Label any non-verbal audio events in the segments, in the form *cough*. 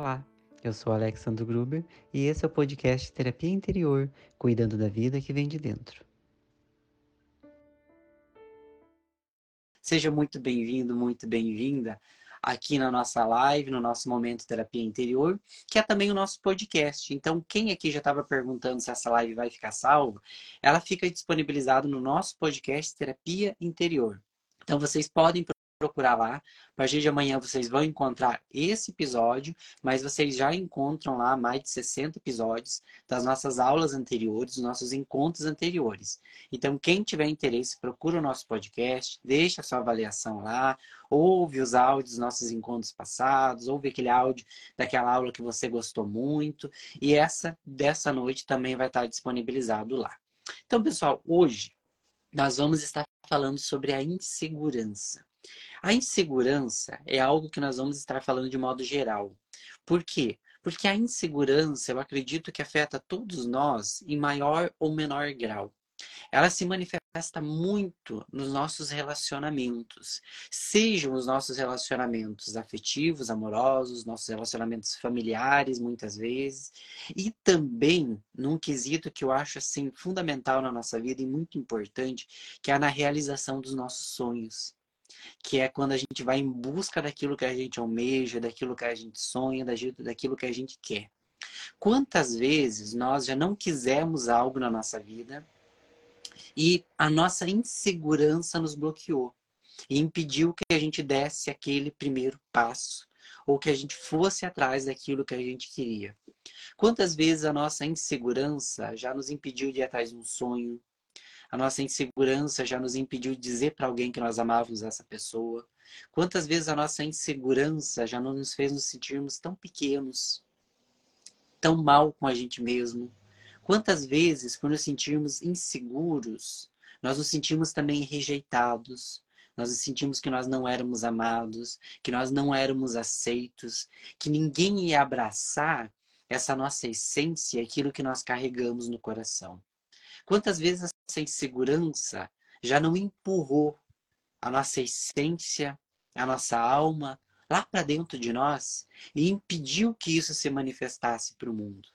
Olá, eu sou Alexandre Gruber e esse é o podcast Terapia Interior, cuidando da vida que vem de dentro. Seja muito bem-vindo, muito bem-vinda aqui na nossa live, no nosso momento Terapia Interior, que é também o nosso podcast. Então, quem aqui já estava perguntando se essa live vai ficar salva, ela fica disponibilizada no nosso podcast Terapia Interior. Então, vocês podem procurar lá. A partir de amanhã vocês vão encontrar esse episódio, mas vocês já encontram lá mais de 60 episódios das nossas aulas anteriores, dos nossos encontros anteriores. Então, quem tiver interesse, procura o nosso podcast, deixa a sua avaliação lá, ouve os áudios dos nossos encontros passados, ouve aquele áudio daquela aula que você gostou muito, e essa dessa noite também vai estar disponibilizado lá. Então, pessoal, hoje nós vamos estar falando sobre a insegurança. A insegurança é algo que nós vamos estar falando de modo geral. Por quê? Porque a insegurança, eu acredito que afeta todos nós em maior ou menor grau. Ela se manifesta muito nos nossos relacionamentos, sejam os nossos relacionamentos afetivos, amorosos, nossos relacionamentos familiares, muitas vezes, e também num quesito que eu acho assim fundamental na nossa vida e muito importante, que é na realização dos nossos sonhos que é quando a gente vai em busca daquilo que a gente almeja, daquilo que a gente sonha, daquilo que a gente quer. Quantas vezes nós já não quisemos algo na nossa vida e a nossa insegurança nos bloqueou e impediu que a gente desse aquele primeiro passo ou que a gente fosse atrás daquilo que a gente queria. Quantas vezes a nossa insegurança já nos impediu de ir atrás de um sonho, a nossa insegurança já nos impediu de dizer para alguém que nós amávamos essa pessoa. Quantas vezes a nossa insegurança já não nos fez nos sentirmos tão pequenos, tão mal com a gente mesmo. Quantas vezes, por nos sentirmos inseguros, nós nos sentimos também rejeitados, nós nos sentimos que nós não éramos amados, que nós não éramos aceitos, que ninguém ia abraçar essa nossa essência, aquilo que nós carregamos no coração. Quantas vezes essa insegurança já não empurrou a nossa essência, a nossa alma lá para dentro de nós e impediu que isso se manifestasse para o mundo?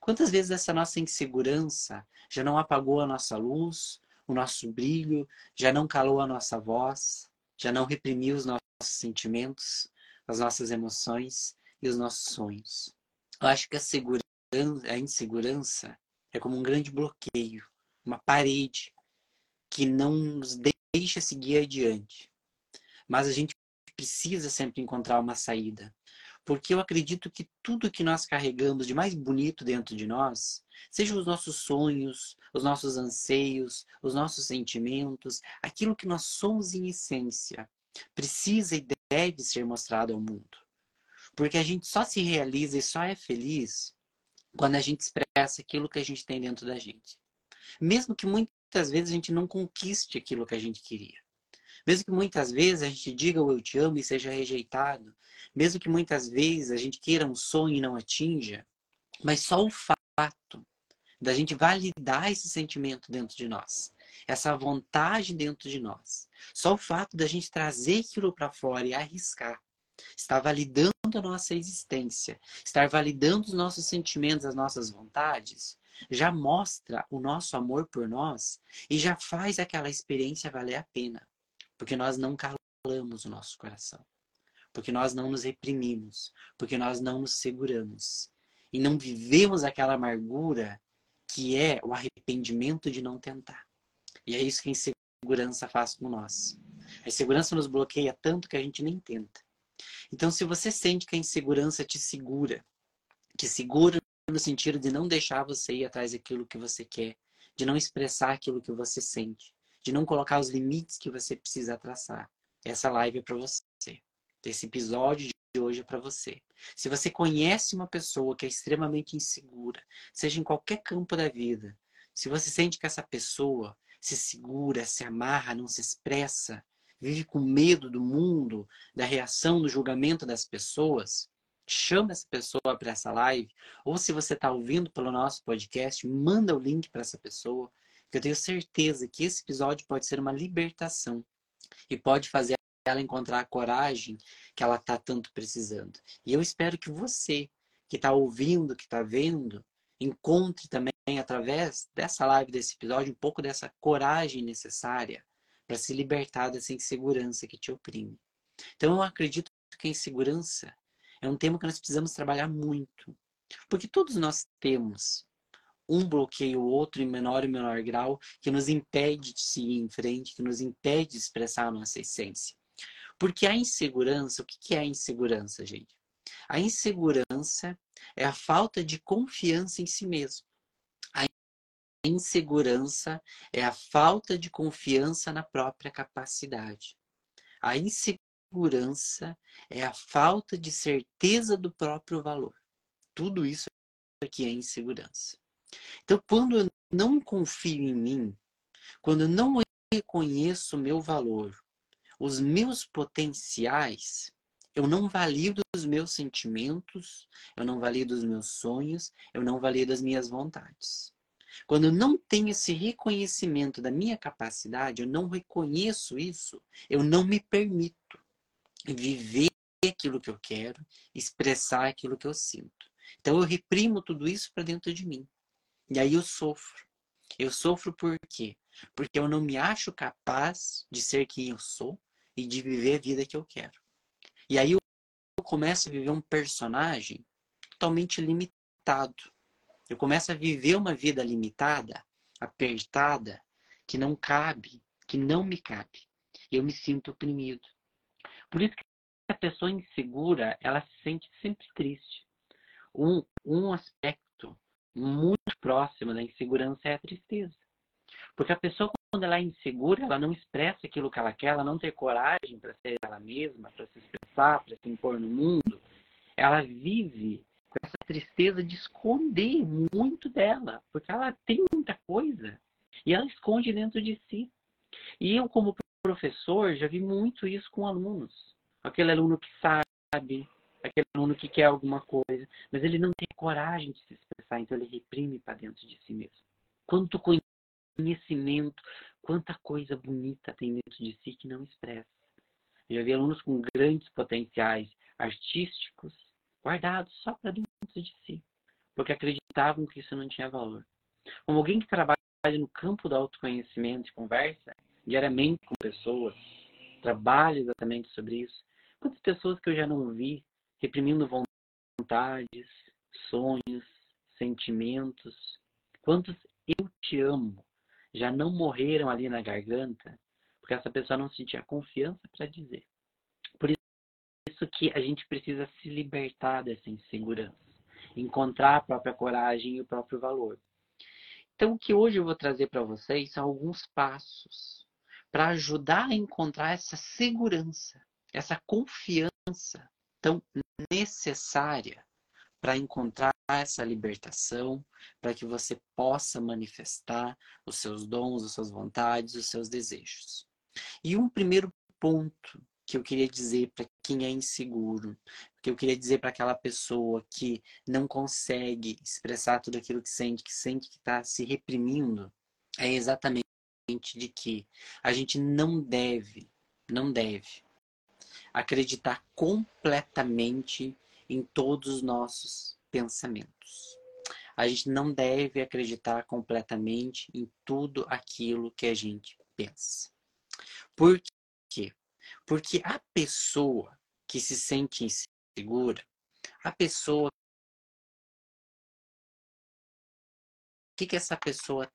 Quantas vezes essa nossa insegurança já não apagou a nossa luz, o nosso brilho, já não calou a nossa voz, já não reprimiu os nossos sentimentos, as nossas emoções e os nossos sonhos? Eu acho que a, a insegurança é como um grande bloqueio, uma parede que não nos deixa seguir adiante. Mas a gente precisa sempre encontrar uma saída. Porque eu acredito que tudo que nós carregamos de mais bonito dentro de nós, sejam os nossos sonhos, os nossos anseios, os nossos sentimentos, aquilo que nós somos em essência, precisa e deve ser mostrado ao mundo. Porque a gente só se realiza e só é feliz quando a gente expressa aquilo que a gente tem dentro da gente. Mesmo que muitas vezes a gente não conquiste aquilo que a gente queria. Mesmo que muitas vezes a gente diga o eu te amo e seja rejeitado. Mesmo que muitas vezes a gente queira um sonho e não atinja. Mas só o fato da gente validar esse sentimento dentro de nós, essa vontade dentro de nós, só o fato da gente trazer aquilo para fora e arriscar, está validando a nossa existência, estar validando os nossos sentimentos, as nossas vontades, já mostra o nosso amor por nós e já faz aquela experiência valer a pena. Porque nós não calamos o nosso coração. Porque nós não nos reprimimos. Porque nós não nos seguramos. E não vivemos aquela amargura que é o arrependimento de não tentar. E é isso que a insegurança faz com nós. A insegurança nos bloqueia tanto que a gente nem tenta. Então, se você sente que a insegurança te segura, te segura no sentido de não deixar você ir atrás daquilo que você quer, de não expressar aquilo que você sente, de não colocar os limites que você precisa traçar. Essa live é para você. Esse episódio de hoje é para você. Se você conhece uma pessoa que é extremamente insegura, seja em qualquer campo da vida, se você sente que essa pessoa se segura, se amarra, não se expressa, vive com medo do mundo, da reação, do julgamento das pessoas, chama essa pessoa para essa live, ou se você está ouvindo pelo nosso podcast, manda o link para essa pessoa, que eu tenho certeza que esse episódio pode ser uma libertação e pode fazer ela encontrar a coragem que ela está tanto precisando. E eu espero que você, que está ouvindo, que está vendo, encontre também, através dessa live, desse episódio, um pouco dessa coragem necessária para se libertar dessa insegurança que te oprime. Então, eu acredito que a insegurança é um tema que nós precisamos trabalhar muito. Porque todos nós temos um bloqueio ou outro em menor e menor grau que nos impede de seguir em frente, que nos impede de expressar a nossa essência. Porque a insegurança, o que é a insegurança, gente? A insegurança é a falta de confiança em si mesmo. A insegurança é a falta de confiança na própria capacidade. A insegurança é a falta de certeza do próprio valor. Tudo isso aqui é insegurança. Então, quando eu não confio em mim, quando eu não reconheço o meu valor, os meus potenciais, eu não valido os meus sentimentos, eu não valido os meus sonhos, eu não valido as minhas vontades. Quando eu não tenho esse reconhecimento da minha capacidade, eu não reconheço isso, eu não me permito viver aquilo que eu quero, expressar aquilo que eu sinto. Então eu reprimo tudo isso para dentro de mim. E aí eu sofro. Eu sofro por quê? Porque eu não me acho capaz de ser quem eu sou e de viver a vida que eu quero. E aí eu começo a viver um personagem totalmente limitado. Eu começo a viver uma vida limitada, apertada, que não cabe, que não me cabe. Eu me sinto oprimido. Por isso que a pessoa insegura, ela se sente sempre triste. Um, um aspecto muito próximo da insegurança é a tristeza. Porque a pessoa, quando ela é insegura, ela não expressa aquilo que ela quer, ela não tem coragem para ser ela mesma, para se expressar, para se impor no mundo. Ela vive com essa tristeza de esconder muito dela, porque ela tem muita coisa e ela esconde dentro de si. E eu, como professor, já vi muito isso com alunos. Aquele aluno que sabe, aquele aluno que quer alguma coisa, mas ele não tem coragem de se expressar, então ele reprime para dentro de si mesmo. Quanto conhecimento, quanta coisa bonita tem dentro de si que não expressa. Já vi alunos com grandes potenciais artísticos guardados só para dentro de si, porque acreditavam que isso não tinha valor. Como alguém que trabalha no campo do autoconhecimento e conversa diariamente com pessoas, trabalha exatamente sobre isso. Quantas pessoas que eu já não vi reprimindo vontades, sonhos, sentimentos. Quantos eu te amo já não morreram ali na garganta porque essa pessoa não sentia confiança para dizer. Por isso que a gente precisa se libertar dessa insegurança, encontrar a própria coragem e o próprio valor. Então, o que hoje eu vou trazer para vocês são alguns passos para ajudar a encontrar essa segurança, essa confiança tão necessária para encontrar essa libertação, para que você possa manifestar os seus dons, as suas vontades, os seus desejos. E um primeiro ponto que eu queria dizer para quem é inseguro, que eu queria dizer para aquela pessoa que não consegue expressar tudo aquilo que sente, que sente que está se reprimindo, é exatamente de que a gente não deve, não deve acreditar completamente em todos os nossos pensamentos. A gente não deve acreditar completamente em tudo aquilo que a gente pensa. Por quê? Porque a pessoa que se sente insegura, a pessoa. O que, que essa pessoa?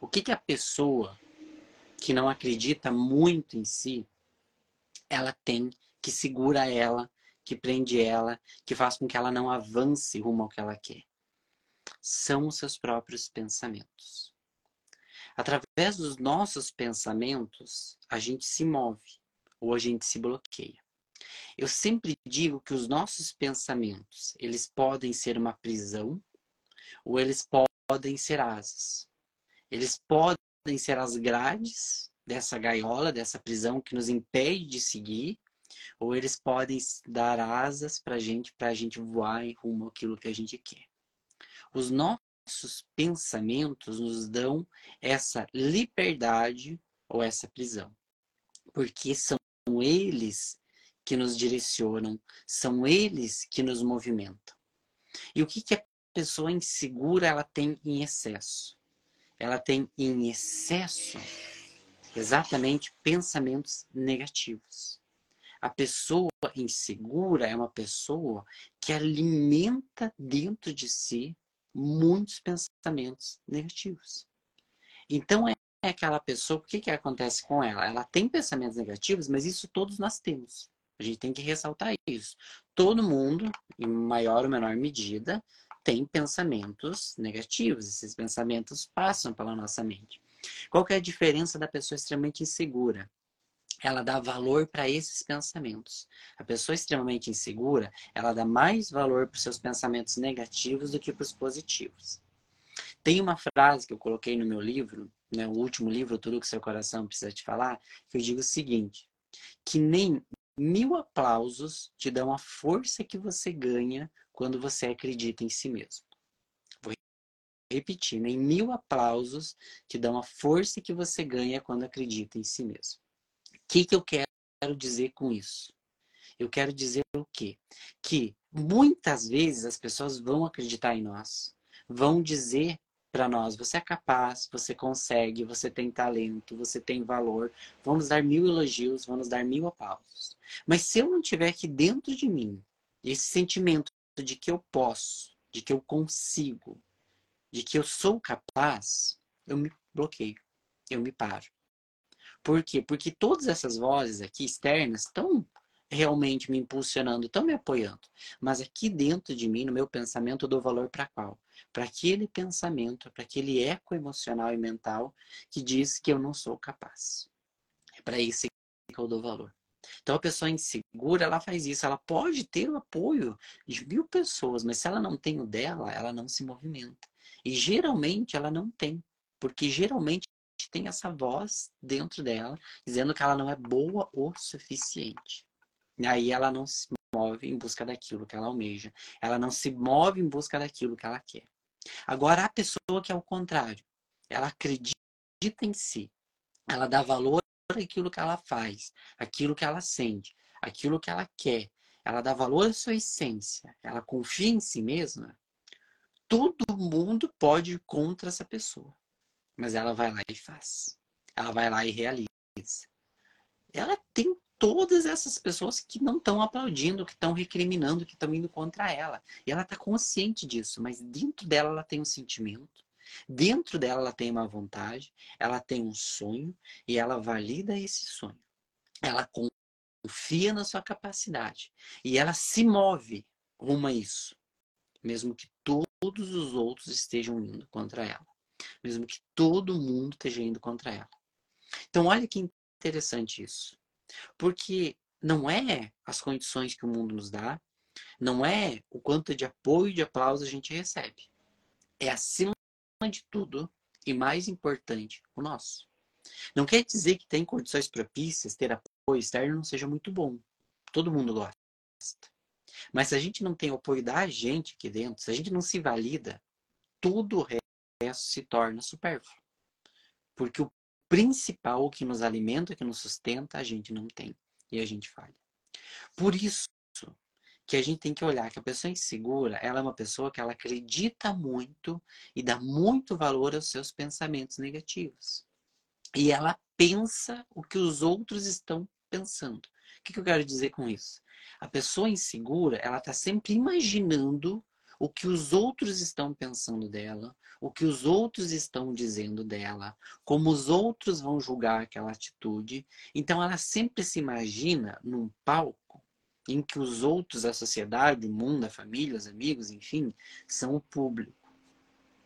O que, que a pessoa que não acredita muito em si, ela tem que segura ela, que prende ela, que faz com que ela não avance rumo ao que ela quer. São os seus próprios pensamentos. Através dos nossos pensamentos, a gente se move ou a gente se bloqueia. Eu sempre digo que os nossos pensamentos, eles podem ser uma prisão ou eles podem ser asas. Eles podem ser as grades dessa gaiola, dessa prisão que nos impede de seguir, ou eles podem dar asas para a gente, para a gente voar em rumo àquilo que a gente quer. Os nossos pensamentos nos dão essa liberdade ou essa prisão. Porque são eles que nos direcionam, são eles que nos movimentam. E o que, que a pessoa insegura ela tem em excesso? Ela tem em excesso exatamente pensamentos negativos. A pessoa insegura é uma pessoa que alimenta dentro de si muitos pensamentos negativos. Então é aquela pessoa, o que, que acontece com ela? Ela tem pensamentos negativos, mas isso todos nós temos. A gente tem que ressaltar isso. Todo mundo, em maior ou menor medida, tem pensamentos negativos. Esses pensamentos passam pela nossa mente. Qual que é a diferença da pessoa extremamente insegura? Ela dá valor para esses pensamentos. A pessoa extremamente insegura, ela dá mais valor para os seus pensamentos negativos do que para os positivos. Tem uma frase que eu coloquei no meu livro, né, o último livro, Tudo que seu coração precisa te falar, que eu digo o seguinte: que nem mil aplausos te dão a força que você ganha quando você acredita em si mesmo. Vou repetir, nem mil aplausos te dão a força que você ganha quando acredita em si mesmo. O que, que eu quero dizer com isso? Eu quero dizer o quê? Que muitas vezes as pessoas vão acreditar em nós, vão dizer para nós: você é capaz, você consegue, você tem talento, você tem valor. Vamos dar mil elogios, vamos dar mil aplausos. Mas se eu não tiver aqui dentro de mim esse sentimento de que eu posso, de que eu consigo, de que eu sou capaz, eu me bloqueio, eu me paro. Por quê? Porque todas essas vozes aqui externas estão realmente me impulsionando, estão me apoiando. Mas aqui dentro de mim, no meu pensamento, eu dou valor para qual? Para aquele pensamento, para aquele eco emocional e mental que diz que eu não sou capaz. É para isso que eu dou valor. Então a pessoa insegura, ela faz isso. Ela pode ter o apoio de mil pessoas, mas se ela não tem o dela, ela não se movimenta. E geralmente ela não tem, porque geralmente tem essa voz dentro dela dizendo que ela não é boa o suficiente. E aí ela não se move em busca daquilo que ela almeja. Ela não se move em busca daquilo que ela quer. Agora, a pessoa que é o contrário, ela acredita em si. Ela dá valor àquilo que ela faz, aquilo que ela sente, aquilo que ela quer. Ela dá valor à sua essência. Ela confia em si mesma. Todo mundo pode ir contra essa pessoa. Mas ela vai lá e faz. Ela vai lá e realiza. Ela tem todas essas pessoas que não estão aplaudindo, que estão recriminando, que estão indo contra ela. E ela está consciente disso, mas dentro dela ela tem um sentimento, dentro dela ela tem uma vontade, ela tem um sonho e ela valida esse sonho. Ela confia na sua capacidade e ela se move rumo a isso, mesmo que todos os outros estejam indo contra ela, mesmo que todo mundo esteja indo contra ela. Então, olha que interessante isso. Porque não é as condições que o mundo nos dá, não é o quanto de apoio e de aplauso a gente recebe. É acima de tudo e mais importante, o nosso. Não quer dizer que tem condições propícias, ter apoio externo não seja muito bom. Todo mundo gosta. Mas se a gente não tem apoio da gente aqui dentro, se a gente não se valida, tudo o resto se torna supérfluo. Porque o principal, o que nos alimenta, o que nos sustenta, a gente não tem. E a gente falha. Por isso que a gente tem que olhar que a pessoa insegura, ela é uma pessoa que ela acredita muito e dá muito valor aos seus pensamentos negativos. E ela pensa o que os outros estão pensando. O que, que eu quero dizer com isso? A pessoa insegura, ela está sempre imaginando o que os outros estão pensando dela, o que os outros estão dizendo dela, como os outros vão julgar aquela atitude. Então ela sempre se imagina num palco em que os outros, a sociedade, o mundo, a família, os amigos, enfim, são o público.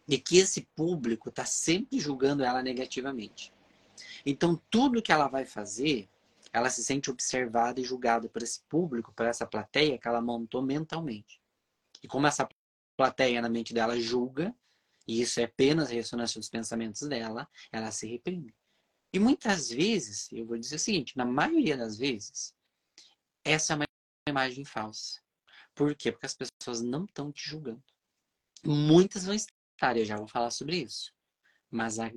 E que esse público está sempre julgando ela negativamente. Então tudo que ela vai fazer, ela se sente observada e julgada por esse público, por essa plateia que ela montou mentalmente. E como essa plateia na mente dela julga, e isso é apenas ressonância dos pensamentos dela, ela se reprime. E muitas vezes, eu vou dizer o seguinte, na maioria das vezes, essa é uma imagem falsa. Por quê? Porque as pessoas não estão te julgando. Muitas vão estar, eu já vou falar sobre isso. Mas a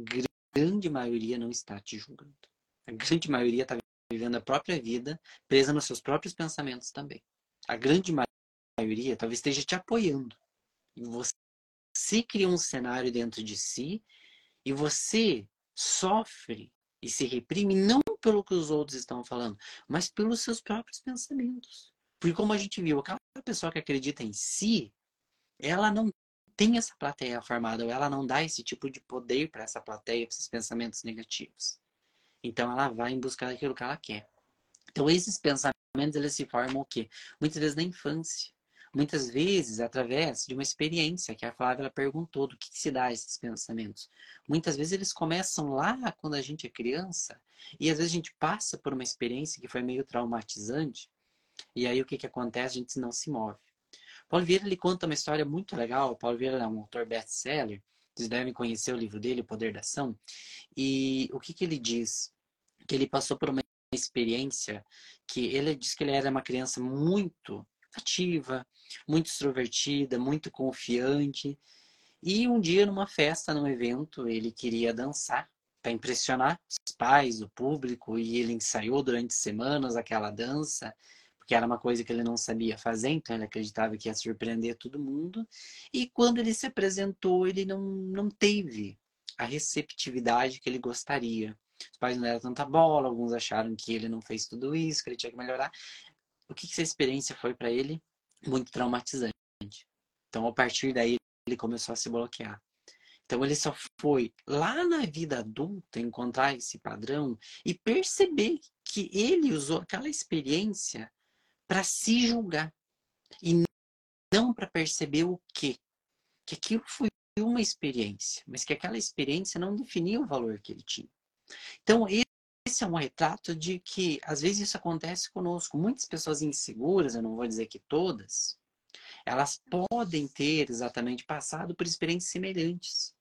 grande maioria não está te julgando. A grande maioria está vivendo a própria vida, presa nos seus próprios pensamentos também. A grande maioria talvez esteja te apoiando. E você cria um cenário dentro de si e você sofre e se reprime não pelo que os outros estão falando, mas pelos seus próprios pensamentos. Porque como a gente viu, aquela pessoa que acredita em si, ela não tem essa plateia formada, ou ela não dá esse tipo de poder para essa plateia, para esses pensamentos negativos. Então ela vai em busca daquilo que ela quer. Então esses pensamentos eles se formam o quê? Muitas vezes na infância. Muitas vezes através de uma experiência que a Flávia perguntou do que, que se dá esses pensamentos. Muitas vezes eles começam lá quando a gente é criança e às vezes a gente passa por uma experiência que foi meio traumatizante e aí o que, que acontece? A gente não se move. Paulo Vieira ele conta uma história muito legal. Paulo Vieira é um autor best-seller. Vocês devem conhecer o livro dele, O Poder da Ação. E o que, que ele diz? Que ele passou por uma experiência que ele diz que ele era uma criança muito ativa, muito extrovertida, muito confiante. E um dia, numa festa, num evento, ele queria dançar para impressionar os pais, o público, e ele ensaiou durante semanas aquela dança, porque era uma coisa que ele não sabia fazer, então ele acreditava que ia surpreender todo mundo. E quando ele se apresentou, ele não, não teve a receptividade que ele gostaria. Os pais não deram tanta bola, alguns acharam que ele não fez tudo isso, que ele tinha que melhorar. O que, que essa experiência foi para ele? muito traumatizante. Então, a partir daí, ele começou a se bloquear. Então, ele só foi lá na vida adulta encontrar esse padrão e perceber que ele usou aquela experiência para se julgar e não para perceber o quê? Que aquilo foi uma experiência, mas que aquela experiência não definia o valor que ele tinha. Então, esse é um retrato de que às vezes isso acontece conosco. Muitas pessoas inseguras, eu não vou dizer que todas, elas podem ter exatamente passado por experiências semelhantes.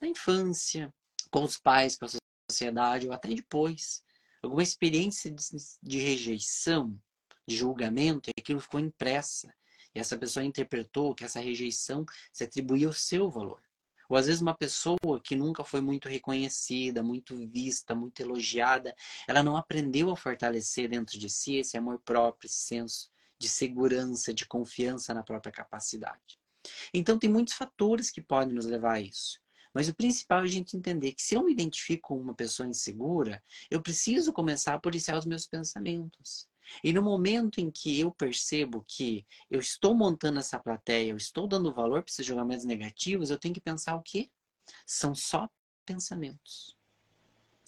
Na infância, com os pais, com a sociedade, ou até depois. Alguma experiência de, de rejeição, de julgamento, e aquilo ficou impressa. E essa pessoa interpretou que essa rejeição se atribuía ao seu valor. Ou às vezes uma pessoa que nunca foi muito reconhecida, muito vista, muito elogiada, ela não aprendeu a fortalecer dentro de si esse amor próprio, esse senso de segurança, de confiança na própria capacidade. Então tem muitos fatores que podem nos levar a isso. Mas o principal é a gente entender que se eu me identifico com uma pessoa insegura, eu preciso começar a policiar os meus pensamentos. E no momento em que eu percebo que eu estou montando essa plateia, eu estou dando valor para esses julgamentos negativos, eu tenho que pensar o quê? São só pensamentos.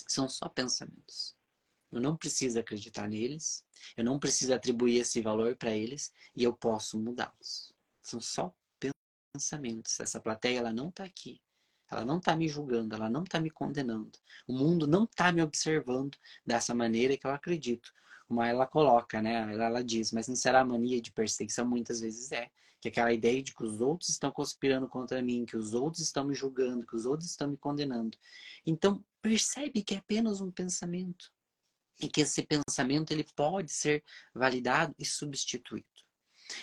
São só pensamentos. Eu não preciso acreditar neles, eu não preciso atribuir esse valor para eles e eu posso mudá-los. São só pensamentos. Essa plateia ela não está aqui. Ela não está me julgando, ela não está me condenando. O mundo não está me observando dessa maneira que eu acredito como ela coloca, né? Ela, ela diz, mas não será mania de perseguição? Muitas vezes é. Que é aquela ideia de que os outros estão conspirando contra mim, que os outros estão me julgando, que os outros estão me condenando. Então, percebe que é apenas um pensamento. E que esse pensamento ele pode ser validado e substituído.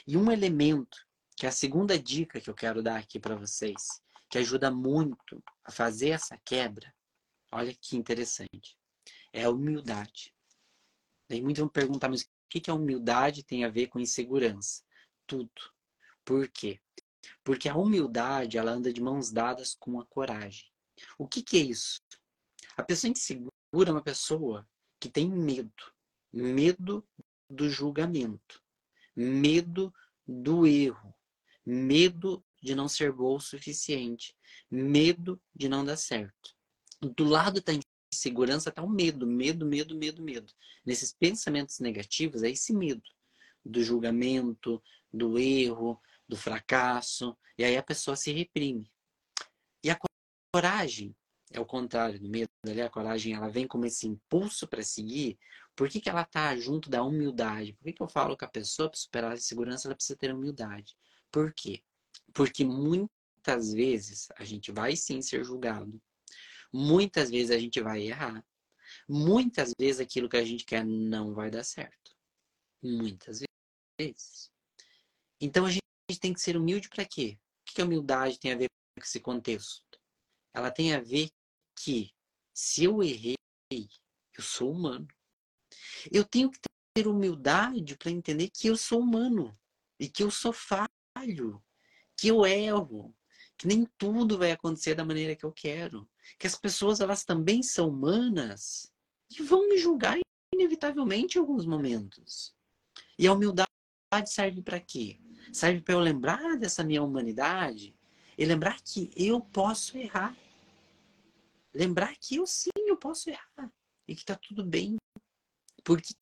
E um elemento, que é a segunda dica que eu quero dar aqui para vocês, que ajuda muito a fazer essa quebra, olha que interessante, é a humildade. Daí muitos vão perguntar, mas o que, a humildade tem a ver com insegurança? Tudo. Por quê? Porque a humildade, ela anda de mãos dadas com a coragem. O que, que é isso? A pessoa insegura é uma pessoa que tem medo. Medo do julgamento. Medo do erro. Medo de não ser bom o suficiente. Medo de não dar certo. Do lado da segurança está o medo, medo, medo, medo, medo. Nesses pensamentos negativos é esse medo do julgamento, do erro, do fracasso, e aí a pessoa se reprime. E a coragem é o contrário do medo, ali a coragem ela vem como esse impulso para seguir. Por que, que ela está junto da humildade? Por que, que eu falo que a pessoa para superar a insegurança ela precisa ter humildade? Por quê? Porque muitas vezes a gente vai sim ser julgado, Muitas vezes a gente vai errar. Muitas vezes aquilo que a gente quer não vai dar certo. Muitas vezes. Então a gente tem que ser humilde para quê? O que a humildade tem a ver com esse contexto? Ela tem a ver que se eu errei, eu sou humano. Eu tenho que ter humildade para entender que eu sou humano e que eu sou falho, que eu erro, que nem tudo vai acontecer da maneira que eu quero, que as pessoas elas também são humanas e vão me julgar inevitavelmente em alguns momentos. E a humildade serve para quê? Serve para eu lembrar dessa minha humanidade e lembrar que eu posso errar. Lembrar que eu sim, eu posso errar e que está tudo bem. Porque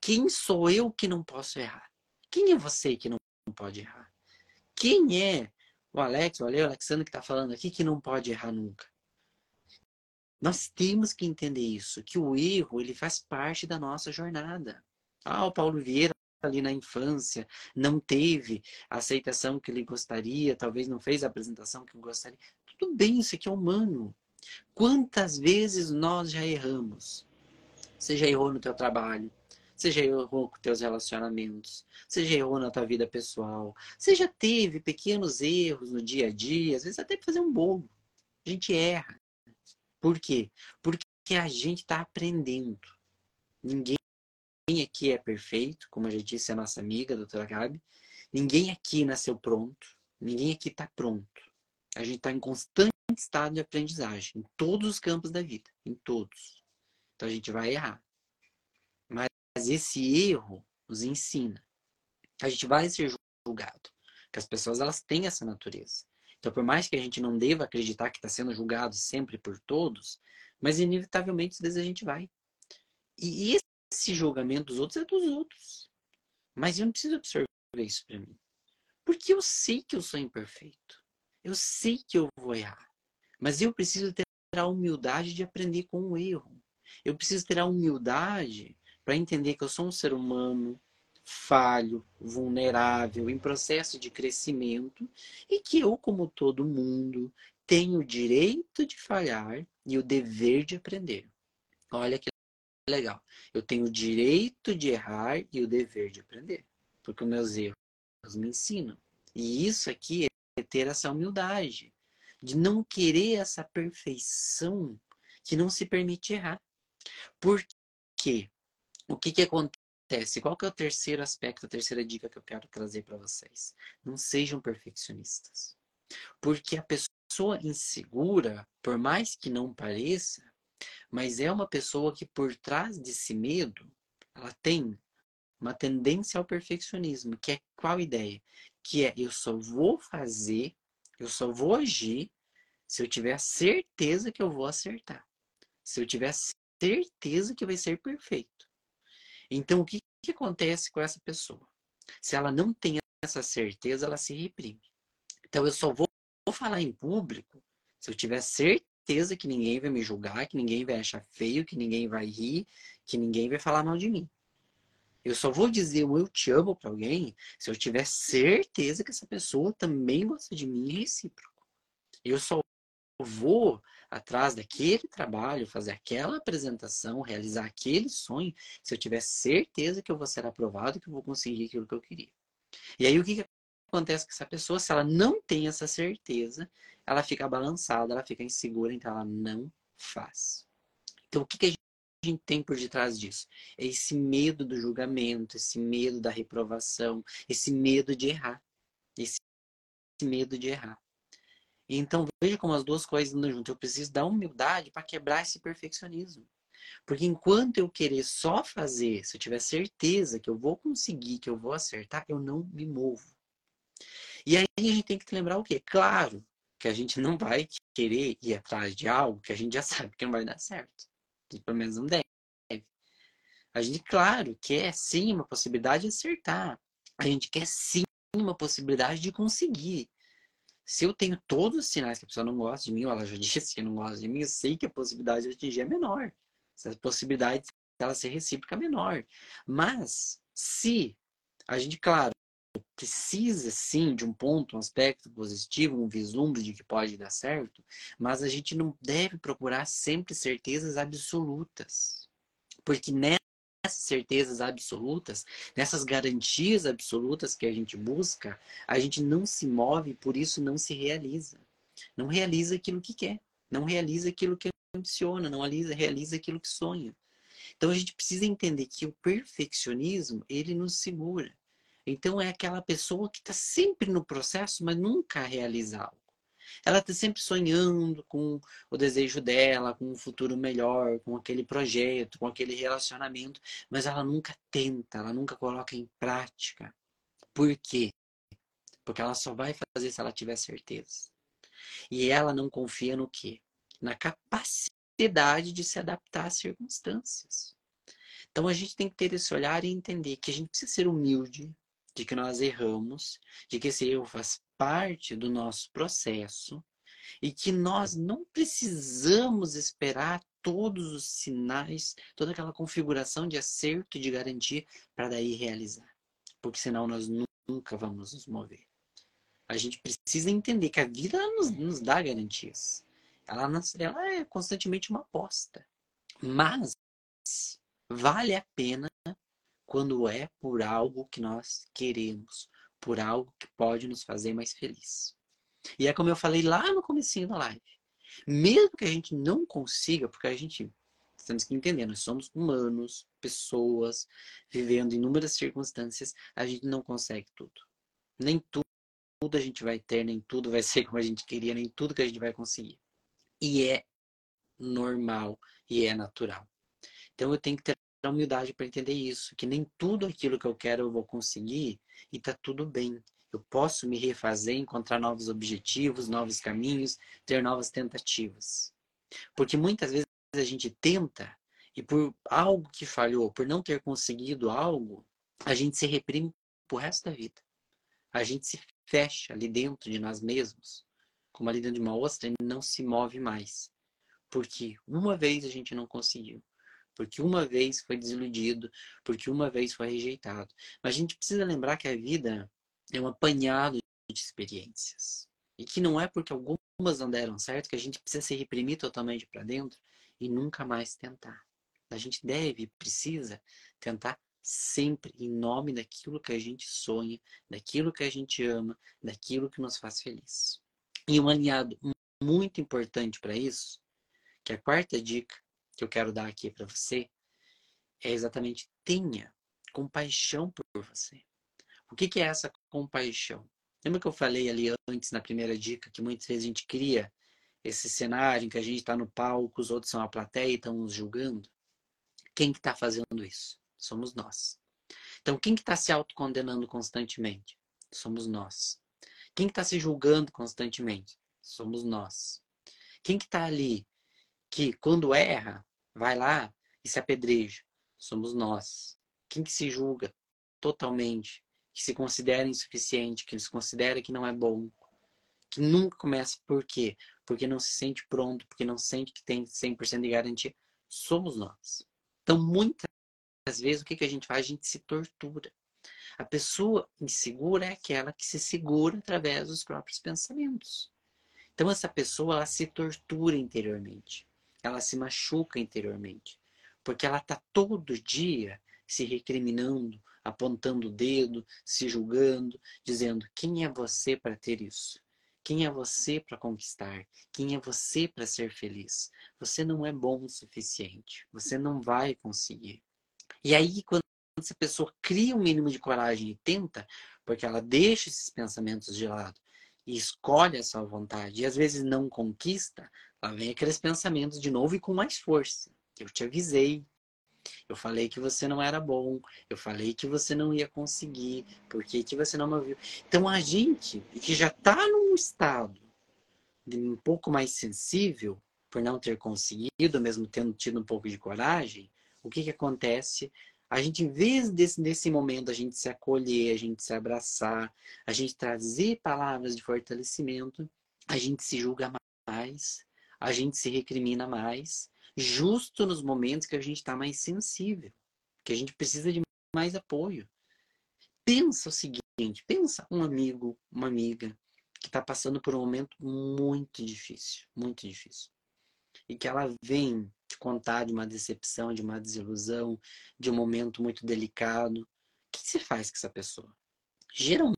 quem sou eu que não posso errar? Quem é você que não pode errar? Quem é o Alex, o Ale, o Alexandre que está falando aqui que não pode errar nunca? Nós temos que entender isso, que o erro ele faz parte da nossa jornada. Ah, o Paulo Vieira ali na infância não teve a aceitação que ele gostaria, talvez não fez a apresentação que gostaria. Tudo bem, isso aqui é humano. Quantas vezes nós já erramos? Você já errou no teu trabalho, você já errou com teus relacionamentos, você já errou na tua vida pessoal, você já teve pequenos erros no dia a dia, às vezes até fazer um bolo. A gente erra. Por quê? Porque a gente está aprendendo. Ninguém aqui é perfeito, como a gente disse, a nossa amiga, a doutora Gabi. Ninguém aqui nasceu pronto. Ninguém aqui está pronto. A gente está em constante estado de aprendizagem, em todos os campos da vida, em todos. Então a gente vai errar. Mas esse erro nos ensina. A gente vai ser julgado. Porque as pessoas elas têm essa natureza. Então, por mais que a gente não deva acreditar que está sendo julgado sempre por todos, mas inevitavelmente às vezes a gente vai. E esse julgamento dos outros é dos outros. Mas eu não preciso absorver isso para mim. Porque eu sei que eu sou imperfeito. Eu sei que eu vou errar. Mas eu preciso ter a humildade de aprender com o erro. Eu preciso ter a humildade para entender que eu sou um ser humano, falho, vulnerável, em processo de crescimento e que eu, como todo mundo, tenho o direito de falhar e o dever de aprender. Olha que legal. Eu tenho o direito de errar e o dever de aprender, porque os meus erros me ensinam. E isso aqui é ter essa humildade de não querer essa perfeição que não se permite errar. Por quê? O que, que acontece? Qual que é o terceiro aspecto, a terceira dica que eu quero trazer para vocês? Não sejam perfeccionistas. Porque a pessoa insegura, por mais que não pareça, mas é uma pessoa que por trás desse medo, ela tem uma tendência ao perfeccionismo, que é qual ideia? Que é eu só vou fazer, eu só vou agir se eu tiver certeza que eu vou acertar. Se eu tiver certeza que vai ser perfeito. Então, o que, que acontece com essa pessoa? Se ela não tem essa certeza, ela se reprime. Então, eu só vou, vou falar em público se eu tiver certeza que ninguém vai me julgar, que ninguém vai achar feio, que ninguém vai rir, que ninguém vai falar mal de mim. Eu só vou dizer o eu te amo para alguém se eu tiver certeza que essa pessoa também gosta de mim e é recíproco. Eu só vou atrás daquele trabalho, fazer aquela apresentação, realizar aquele sonho, se eu tiver certeza que eu vou ser aprovado, que eu vou conseguir aquilo que eu queria. E aí o que, que acontece com essa pessoa? Se ela não tem essa certeza, ela fica balançada, ela fica insegura, então ela não faz. Então o que, que a gente tem por detrás disso? É esse medo do julgamento, esse medo da reprovação, esse medo de errar. Esse medo de errar. Então veja como as duas coisas andam juntas. Eu preciso da humildade para quebrar esse perfeccionismo. Porque enquanto eu querer só fazer, se eu tiver certeza que eu vou conseguir, que eu vou acertar, eu não me movo. E aí a gente tem que lembrar o quê? Claro que a gente não vai querer ir atrás de algo que a gente já *laughs* sabe que não vai dar certo. Pelo menos não deve. A gente, claro, quer sim uma possibilidade de acertar. A gente quer sim uma possibilidade de conseguir. Se eu tenho todos os sinais que a pessoa não gosta de mim, ou ela já *laughs* disse que não gosta de mim, eu sei que a possibilidade de atingir é menor. A possibilidade dela ser recíproca é menor. Mas, se a gente, claro, precisa sim de um ponto, um aspecto positivo, um vislumbre de que pode dar certo, mas a gente não deve procurar sempre certezas absolutas. Porque nessa nessas certezas absolutas, nessas garantias absolutas que a gente busca, a gente não se move, por isso não se realiza. Não realiza aquilo que quer, não realiza aquilo que ambiciona, não realiza, realiza aquilo que sonha. Então a gente precisa entender que o perfeccionismo, ele nos segura. Então é aquela pessoa que está sempre no processo, mas nunca realiza algo. Ela está sempre sonhando com o desejo dela, com um futuro melhor, com aquele projeto, com aquele relacionamento, mas ela nunca tenta, ela nunca coloca em prática. Por quê? Porque ela só vai fazer se ela tiver certeza. E ela não confia no quê? Na capacidade de se adaptar às circunstâncias. Então a gente tem que ter esse olhar e entender que a gente precisa ser humilde, de que nós erramos, de que esse erro faz parte do nosso processo e que nós não precisamos esperar todos os sinais, toda aquela configuração de acerto e de garantia para daí realizar. Porque senão nós nunca vamos nos mover. A gente precisa entender que a vida nos, nos dá garantias. Ela, ela é constantemente uma aposta. Mas vale a pena quando é por algo que nós queremos, por algo que pode nos fazer mais feliz. E é como eu falei lá no comecinho da live. Mesmo que a gente não consiga, porque a gente temos que entender, nós somos humanos, pessoas, vivendo inúmeras circunstâncias, a gente não consegue tudo. Nem tudo a gente vai ter, nem tudo vai ser como a gente queria, nem tudo que a gente vai conseguir. E é normal e é natural. Então eu tenho que ter a humildade para entender isso, que nem tudo aquilo que eu quero eu vou conseguir e tá tudo bem. Eu posso me refazer, encontrar novos objetivos, novos caminhos, ter novas tentativas. Porque muitas vezes a gente tenta e por algo que falhou, por não ter conseguido algo, a gente se reprime pro resto da vida. A gente se fecha ali dentro de nós mesmos, como ali dentro de uma ostra, e não se move mais. Porque uma vez a gente não conseguiu porque uma vez foi desiludido, porque uma vez foi rejeitado. Mas a gente precisa lembrar que a vida é um apanhado de experiências. E que não é porque algumas não deram certo que a gente precisa se reprimir totalmente para dentro e nunca mais tentar. A gente deve, precisa tentar sempre em nome daquilo que a gente sonha, daquilo que a gente ama, daquilo que nos faz feliz. E um alinhado muito importante para isso, que é a quarta dica, que eu quero dar aqui para você é exatamente tenha compaixão por você. O que, que é essa compaixão? Lembra que eu falei ali antes, na primeira dica, que muitas vezes a gente cria esse cenário em que a gente está no palco, os outros são a plateia e estão nos julgando? Quem que está fazendo isso? Somos nós. Então, quem que está se autocondenando constantemente? Somos nós. Quem que está se julgando constantemente? Somos nós. Quem que está ali que, quando erra, vai lá e se apedreja. Somos nós. Quem que se julga totalmente, que se considera insuficiente, que se considera que não é bom, que nunca começa por quê? Porque não se sente pronto, porque não sente que tem 100% de garantia, somos nós. Então, muitas vezes, o que, que a gente faz? A gente se tortura. A pessoa insegura é aquela que se segura através dos próprios pensamentos. Então, essa pessoa, ela se tortura interiormente ela se machuca interiormente. Porque ela está todo dia se recriminando, apontando o dedo, se julgando, dizendo: quem é você para ter isso? Quem é você para conquistar? Quem é você para ser feliz? Você não é bom o suficiente. Você não vai conseguir. E aí, quando essa pessoa cria um mínimo de coragem e tenta, porque ela deixa esses pensamentos de lado e escolhe a sua vontade, e às vezes não conquista, Lá vem aqueles pensamentos de novo e com mais força. Eu te avisei. Eu falei que você não era bom. Eu falei que você não ia conseguir. Por que, que você não me ouviu? Então a gente que já está num estado um pouco mais sensível, por não ter conseguido, mesmo tendo tido um pouco de coragem, o que, que acontece? A gente, em vez desse, desse momento, a gente se acolher, a gente se abraçar, a gente trazer palavras de fortalecimento, a gente se julga mais, a gente se recrimina mais, justo nos momentos que a gente está mais sensível, que a gente precisa de mais apoio. Pensa o seguinte, pensa um amigo, uma amiga que está passando por um momento muito difícil, muito difícil. E que ela vem te contar de uma decepção, de uma desilusão, de um momento muito delicado. O que você faz com essa pessoa? Geralmente,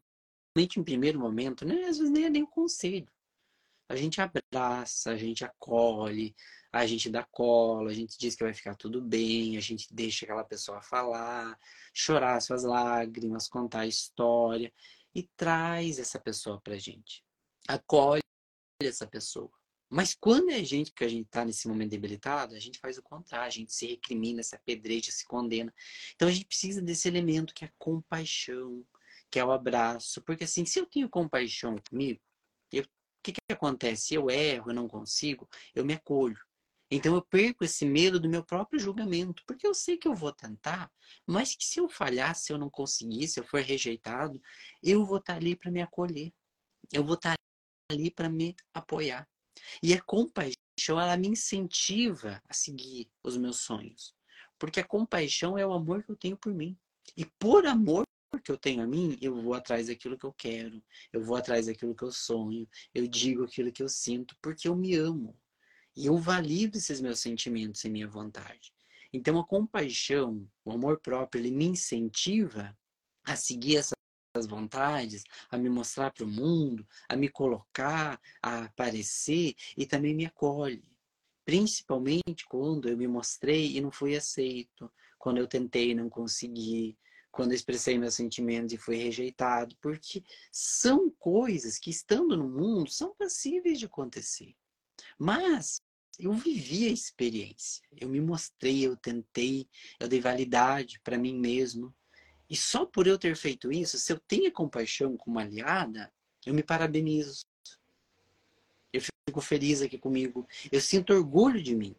em primeiro momento, né, às vezes nem é nem um conselho. A gente abraça, a gente acolhe, a gente dá cola, a gente diz que vai ficar tudo bem, a gente deixa aquela pessoa falar, chorar suas lágrimas, contar a história e traz essa pessoa pra gente. Acolhe essa pessoa. Mas quando é a gente que a gente está nesse momento debilitado, a gente faz o contrário, a gente se recrimina, se apedreja, se condena. Então a gente precisa desse elemento que é a compaixão, que é o abraço. Porque assim, se eu tenho compaixão comigo, que, que acontece? Eu erro, eu não consigo, eu me acolho. Então eu perco esse medo do meu próprio julgamento, porque eu sei que eu vou tentar, mas que se eu falhar, se eu não conseguir, se eu for rejeitado, eu vou estar ali para me acolher. Eu vou estar ali para me apoiar. E a compaixão, ela me incentiva a seguir os meus sonhos. Porque a compaixão é o amor que eu tenho por mim. E por amor que eu tenho a mim, eu vou atrás daquilo que eu quero, eu vou atrás daquilo que eu sonho, eu digo aquilo que eu sinto, porque eu me amo. E eu valido esses meus sentimentos e minha vontade. Então a compaixão, o amor próprio, ele me incentiva a seguir essa as vontades, a me mostrar para o mundo, a me colocar, a aparecer e também me acolhe. Principalmente quando eu me mostrei e não fui aceito, quando eu tentei e não consegui, quando expressei meus sentimentos e fui rejeitado, porque são coisas que estando no mundo são passíveis de acontecer. Mas eu vivi a experiência, eu me mostrei, eu tentei, eu dei validade para mim mesmo, e só por eu ter feito isso, se eu tenho compaixão com uma aliada, eu me parabenizo. Eu fico feliz aqui comigo. Eu sinto orgulho de mim,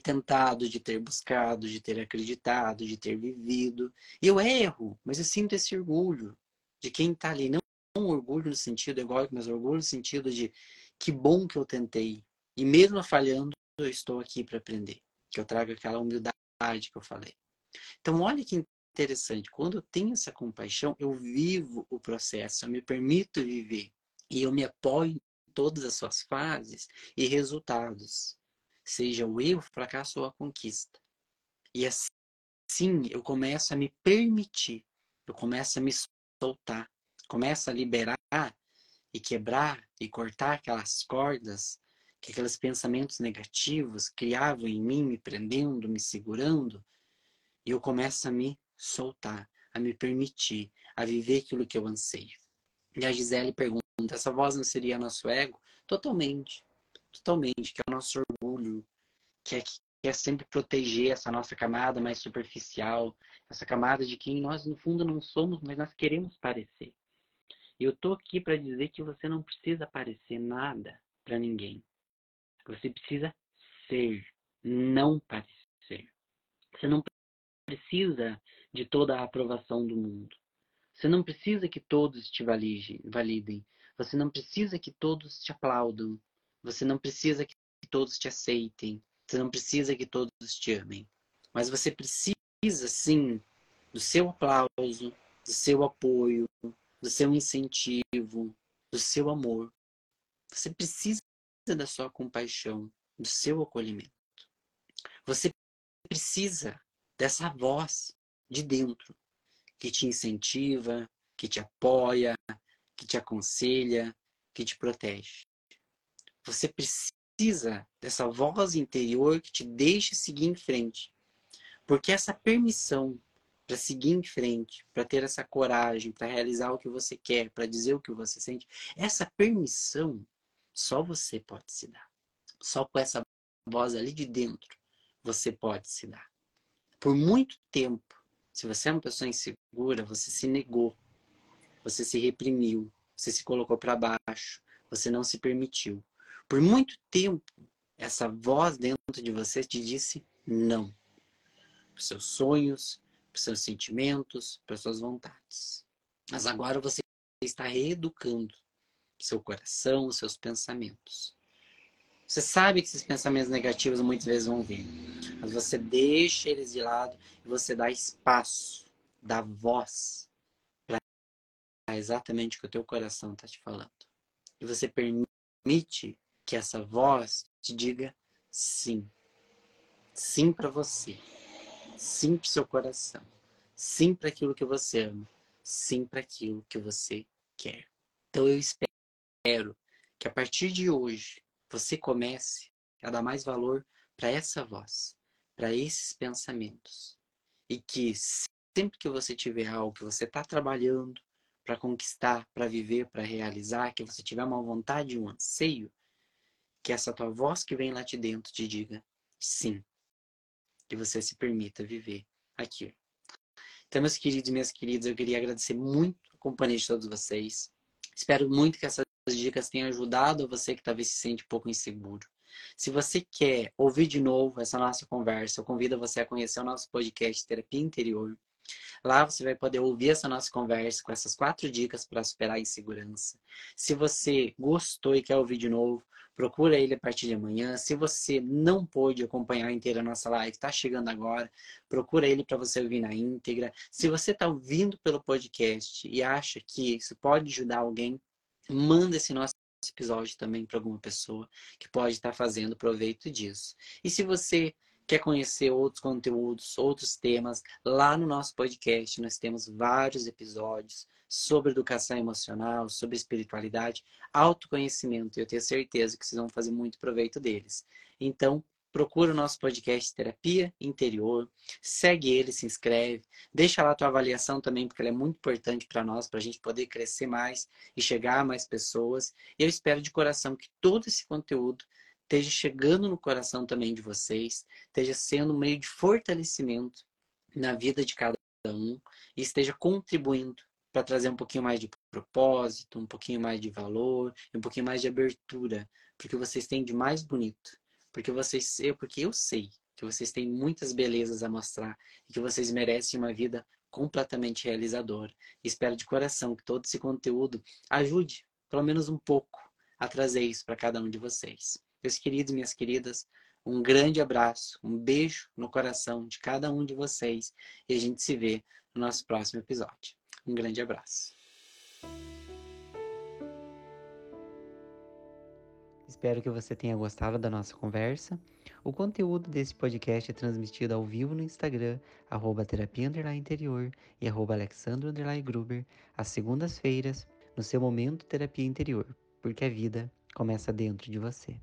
tentado, de ter buscado, de ter acreditado, de ter vivido. E eu erro, mas eu sinto esse orgulho de quem está ali. Não um orgulho no sentido egóico, mas orgulho no sentido de que bom que eu tentei. E mesmo falhando, eu estou aqui para aprender. Que eu trago aquela humildade que eu falei. Então, olha que interessante. Quando eu tenho essa compaixão, eu vivo o processo, eu me permito viver. E eu me apoio em todas as suas fases e resultados. Seja o erro, o fracasso ou a conquista. E assim eu começo a me permitir, eu começo a me soltar, começo a liberar e quebrar e cortar aquelas cordas que aqueles pensamentos negativos criavam em mim, me prendendo, me segurando, e eu começo a me soltar, a me permitir, a viver aquilo que eu anseio. E a Gisele pergunta: essa voz não seria nosso ego? Totalmente, totalmente, que é o nosso orgulho, que é, que é sempre proteger essa nossa camada mais superficial, essa camada de quem nós no fundo não somos, mas nós queremos parecer. Eu tô aqui para dizer que você não precisa parecer nada para ninguém. Você precisa ser, não parecer. Você não precisa de toda a aprovação do mundo. Você não precisa que todos te validem. Você não precisa que todos te aplaudam. Você não precisa que todos te aceitem. Você não precisa que todos te amem. Mas você precisa, sim, do seu aplauso, do seu apoio, do seu incentivo, do seu amor. Você precisa da sua compaixão, do seu acolhimento. Você precisa dessa voz de dentro, que te incentiva, que te apoia, que te aconselha, que te protege. Você precisa dessa voz interior que te deixe seguir em frente. Porque essa permissão para seguir em frente, para ter essa coragem, para realizar o que você quer, para dizer o que você sente, essa permissão só você pode se dar. Só com essa voz ali de dentro você pode se dar. Por muito tempo, se você é uma pessoa insegura, você se negou, você se reprimiu, você se colocou para baixo, você não se permitiu. Por muito tempo, essa voz dentro de você te disse não para seus sonhos, para seus sentimentos, para as suas vontades. Mas agora você está reeducando seu coração, seus pensamentos. Você sabe que esses pensamentos negativos muitas vezes vão vir, mas você deixa eles de lado e você dá espaço, dá voz para exatamente o que o teu coração está te falando. E você permite que essa voz te diga sim. Sim para você. Sim para seu coração. Sim para aquilo que você ama. Sim para aquilo que você quer. Então eu espero que a partir de hoje você comece a dar mais valor para essa voz, para esses pensamentos. E que sempre que você tiver algo que você está trabalhando para conquistar, para viver, para realizar, que você tiver uma vontade, um anseio, que essa tua voz que vem lá de dentro te diga sim. Que você se permita viver aquilo. Então, meus queridos e minhas queridas, eu queria agradecer muito a companhia de todos vocês. Espero muito que essas dicas tenham ajudado você que talvez se sente um pouco inseguro. Se você quer ouvir de novo essa nossa conversa, eu convido você a conhecer o nosso podcast Terapia Interior. Lá você vai poder ouvir essa nossa conversa com essas quatro dicas para superar a insegurança. Se você gostou e quer ouvir de novo, procura ele a partir de amanhã. Se você não pôde acompanhar inteira a nossa live, está chegando agora, procura ele para você ouvir na íntegra. Se você está ouvindo pelo podcast e acha que isso pode ajudar alguém, manda esse nosso episódio também para alguma pessoa que pode estar tá fazendo proveito disso. E se você quer conhecer outros conteúdos, outros temas, lá no nosso podcast nós temos vários episódios sobre educação emocional, sobre espiritualidade, autoconhecimento. Eu tenho certeza que vocês vão fazer muito proveito deles. Então, procura o nosso podcast Terapia Interior, segue ele, se inscreve, deixa lá a tua avaliação também, porque ela é muito importante para nós, para a gente poder crescer mais e chegar a mais pessoas. Eu espero de coração que todo esse conteúdo esteja chegando no coração também de vocês, esteja sendo um meio de fortalecimento na vida de cada um e esteja contribuindo para trazer um pouquinho mais de propósito, um pouquinho mais de valor, um pouquinho mais de abertura, porque vocês têm de mais bonito, porque vocês, eu, porque eu sei que vocês têm muitas belezas a mostrar e que vocês merecem uma vida completamente realizadora. Espero de coração que todo esse conteúdo ajude, pelo menos um pouco, a trazer isso para cada um de vocês. Meus queridos minhas queridas, um grande abraço, um beijo no coração de cada um de vocês e a gente se vê no nosso próximo episódio. Um grande abraço. Espero que você tenha gostado da nossa conversa. O conteúdo desse podcast é transmitido ao vivo no Instagram, arroba terapia interior e arroba gruber, às segundas-feiras, no seu momento terapia interior, porque a vida começa dentro de você.